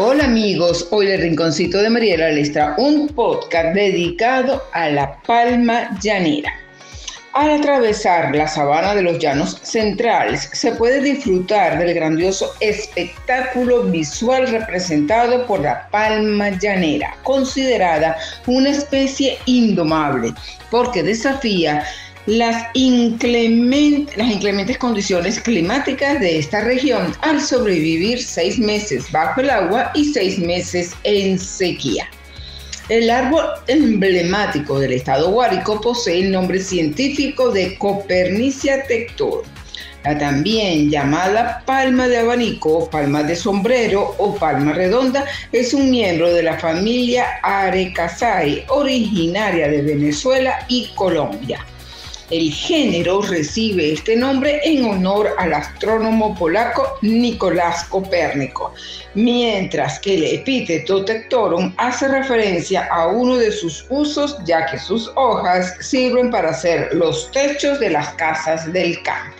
Hola amigos, hoy el Rinconcito de les trae un podcast dedicado a la palma llanera. Al atravesar la sabana de los llanos centrales se puede disfrutar del grandioso espectáculo visual representado por la palma llanera, considerada una especie indomable porque desafía las inclementes, las inclementes condiciones climáticas de esta región al sobrevivir seis meses bajo el agua y seis meses en sequía. El árbol emblemático del estado Guárico posee el nombre científico de Copernicia tector, la también llamada palma de abanico, palma de sombrero o palma redonda es un miembro de la familia Arecaceae, originaria de Venezuela y Colombia. El género recibe este nombre en honor al astrónomo polaco Nicolás Copérnico, mientras que el epíteto tectorum hace referencia a uno de sus usos ya que sus hojas sirven para hacer los techos de las casas del campo.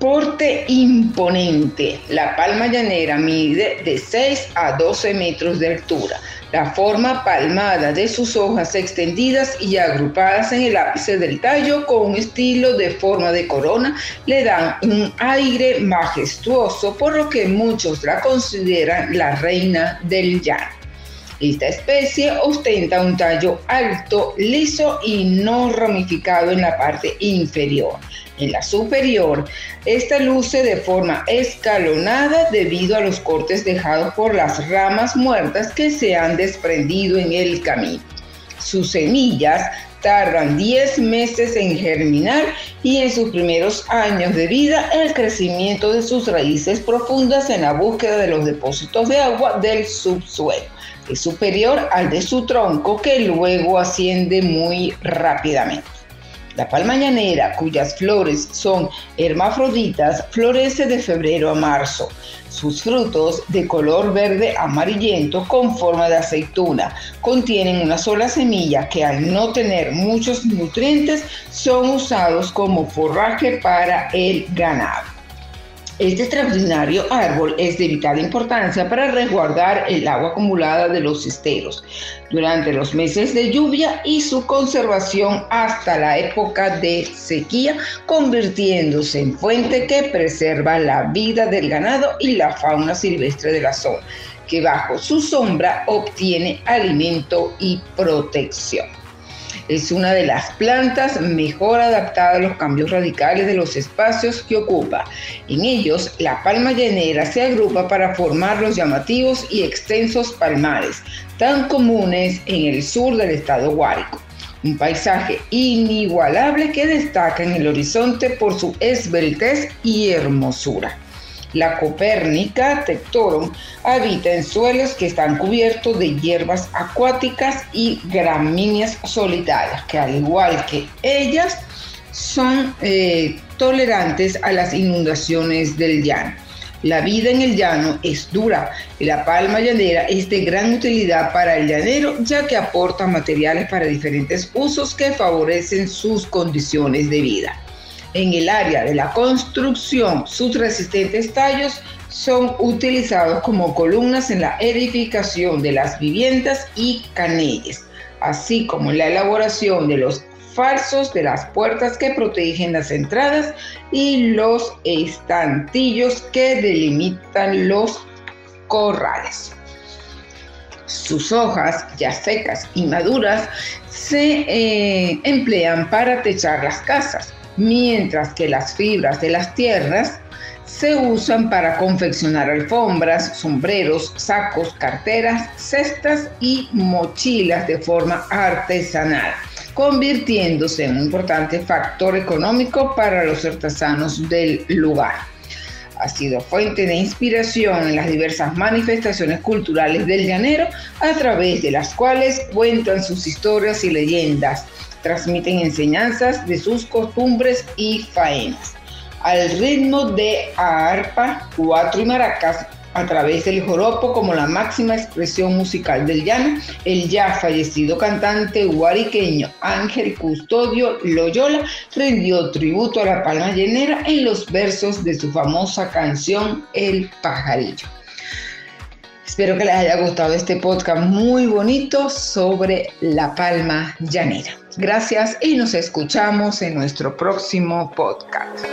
Porte imponente, la palma llanera mide de 6 a 12 metros de altura la forma palmada de sus hojas extendidas y agrupadas en el ápice del tallo con un estilo de forma de corona le dan un aire majestuoso, por lo que muchos la consideran la reina del llano. Esta especie ostenta un tallo alto, liso y no ramificado en la parte inferior. En la superior, esta luce de forma escalonada debido a los cortes dejados por las ramas muertas que se han desprendido en el camino. Sus semillas tardan 10 meses en germinar y en sus primeros años de vida el crecimiento de sus raíces profundas en la búsqueda de los depósitos de agua del subsuelo es superior al de su tronco que luego asciende muy rápidamente. La palma llanera, cuyas flores son hermafroditas, florece de febrero a marzo. Sus frutos, de color verde amarillento con forma de aceituna, contienen una sola semilla que al no tener muchos nutrientes son usados como forraje para el ganado. Este extraordinario árbol es de vital importancia para resguardar el agua acumulada de los esteros durante los meses de lluvia y su conservación hasta la época de sequía, convirtiéndose en fuente que preserva la vida del ganado y la fauna silvestre de la zona, que bajo su sombra obtiene alimento y protección. Es una de las plantas mejor adaptadas a los cambios radicales de los espacios que ocupa. En ellos, la palma llanera se agrupa para formar los llamativos y extensos palmares, tan comunes en el sur del estado Guárico. Un paisaje inigualable que destaca en el horizonte por su esbeltez y hermosura. La copérnica tectorum habita en suelos que están cubiertos de hierbas acuáticas y gramíneas solitarias, que al igual que ellas son eh, tolerantes a las inundaciones del llano. La vida en el llano es dura y la palma llanera es de gran utilidad para el llanero ya que aporta materiales para diferentes usos que favorecen sus condiciones de vida. En el área de la construcción, sus resistentes tallos son utilizados como columnas en la edificación de las viviendas y canelles, así como en la elaboración de los falsos de las puertas que protegen las entradas y los estantillos que delimitan los corrales. Sus hojas, ya secas y maduras, se eh, emplean para techar las casas mientras que las fibras de las tierras se usan para confeccionar alfombras, sombreros, sacos, carteras, cestas y mochilas de forma artesanal, convirtiéndose en un importante factor económico para los artesanos del lugar. Ha sido fuente de inspiración en las diversas manifestaciones culturales del llanero, a través de las cuales cuentan sus historias y leyendas, transmiten enseñanzas de sus costumbres y faenas. Al ritmo de arpa, cuatro y maracas, a través del joropo como la máxima expresión musical del llano, el ya fallecido cantante guariqueño Ángel Custodio Loyola rindió tributo a la palma llenera en los versos de su famosa canción El pajarillo. Espero que les haya gustado este podcast muy bonito sobre la palma llanera. Gracias y nos escuchamos en nuestro próximo podcast.